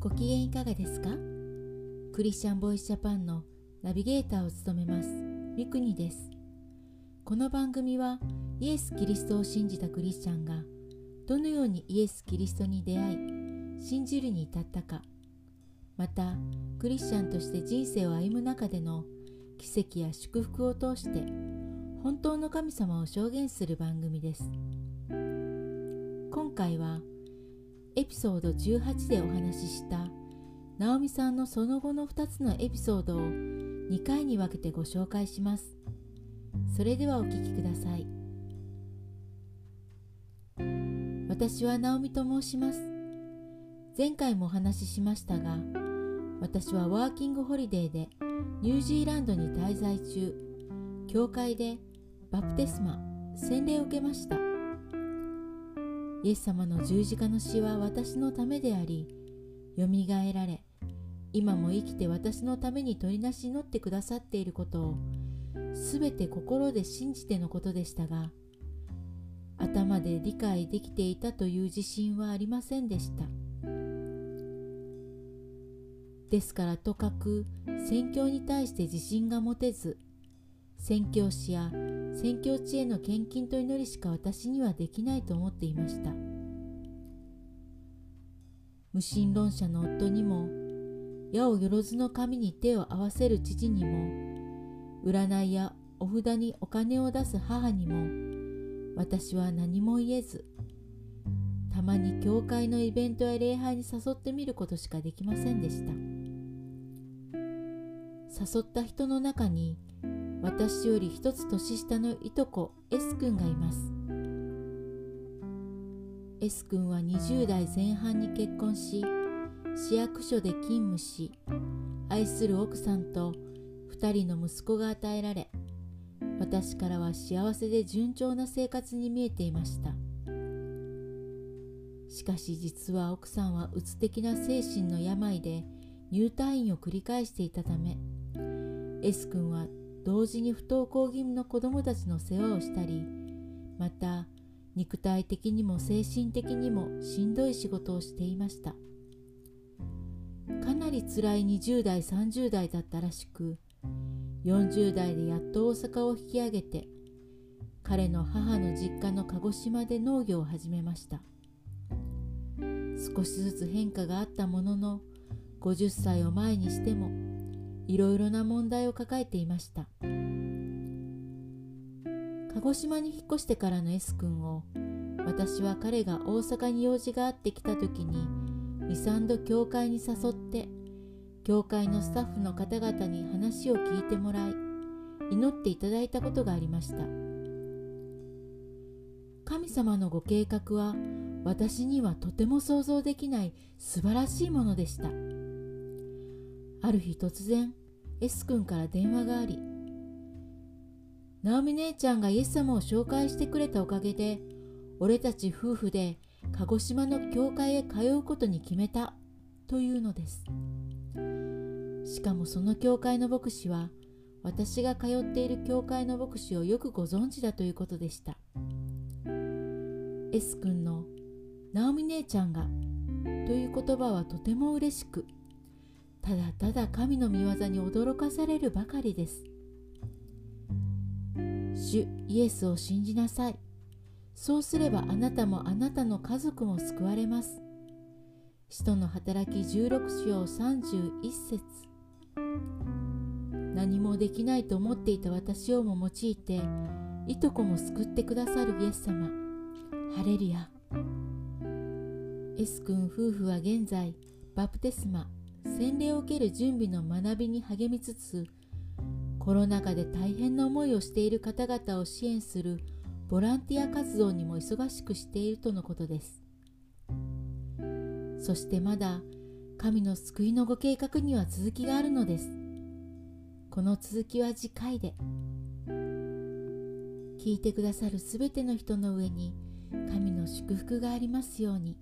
ご機嫌いかがですか？クリスチャンボイスジャパンのナビゲーターを務めますミクニです。この番組はイエス・キリストを信じたクリスチャンがどのようにイエス・キリストに出会い信じるに至ったかまたクリスチャンとして人生を歩む中での奇跡や祝福を通して本当の神様を証言する番組です。今回はエピソード18でお話ししたナオミさんのその後の2つのエピソードを2回に分けてご紹介します。それではお聞きください。私はナオミと申します。前回もお話ししましたが私はワーキングホリデーでニュージーランドに滞在中教会でバプテスマ洗礼を受けました。イエス様の十字架の死は私のためでありよみがえられ今も生きて私のために取りなし祈ってくださっていることをすべて心で信じてのことでしたが頭で理解できていたという自信はありませんでした。ですからとかく宣教に対して自信が持てず宣教師や宣教地への献金と祈りしか私にはできないと思っていました。無神論者の夫にも矢をよろずの神に手を合わせる父にも占いやお札にお金を出す母にも私は何も言えずたまに教会のイベントや礼拝に誘ってみることしかできませんでした。誘った人の中に私より一つ年下のいとこ S 君がいます。S 君は20代前半に結婚し市役所で勤務し愛する奥さんと2人の息子が与えられ私からは幸せで順調な生活に見えていました。しかし実は奥さんはうつ的な精神の病で入退院を繰り返していたため S 君は同時に不登校気味の子どもたちの世話をしたりまた肉体的にも精神的にもしんどい仕事をしていました。かなり辛い20代30代だったらしく40代でやっと大阪を引き上げて彼の母の実家の鹿児島で農業を始めました。少しずつ変化があったものの50歳を前にしてもいろいろな問題を抱えていました。鹿児島に引っ越してからの S 君を私は彼が大阪に用事があってきた時に23度教会に誘って教会のスタッフの方々に話を聞いてもらい祈っていただいたことがありました。神様のご計画は私にはとても想像できない素晴らしいものでした。ある日突然 S 君から電話がありナオミ姉ちゃんがイエス様を紹介してくれたおかげで俺たち夫婦で鹿児島の教会へ通うことに決めたというのです。しかもその教会の牧師は私が通っている教会の牧師をよくご存知だということでした。S 君の「ナオミ姉ちゃんが」という言葉はとても嬉しくただただ神の御業に驚かされるばかりです。主イエスを信じなさい。そうすればあなたもあなたの家族も救われます。使徒の働き16章31節。何もできないと思っていた私をも用いていとこも救ってくださるイエス様。ハレルヤ。S 君夫婦は現在バプテスマ。洗礼を受ける準備の学びに励みつつコロナ禍で大変な思いをしている方々を支援するボランティア活動にも忙しくしているとのことです。そしてまだ神の救いのご計画には続きがあるのです。この続きは次回で。聞いてくださるすべての人の上に神の祝福がありますように。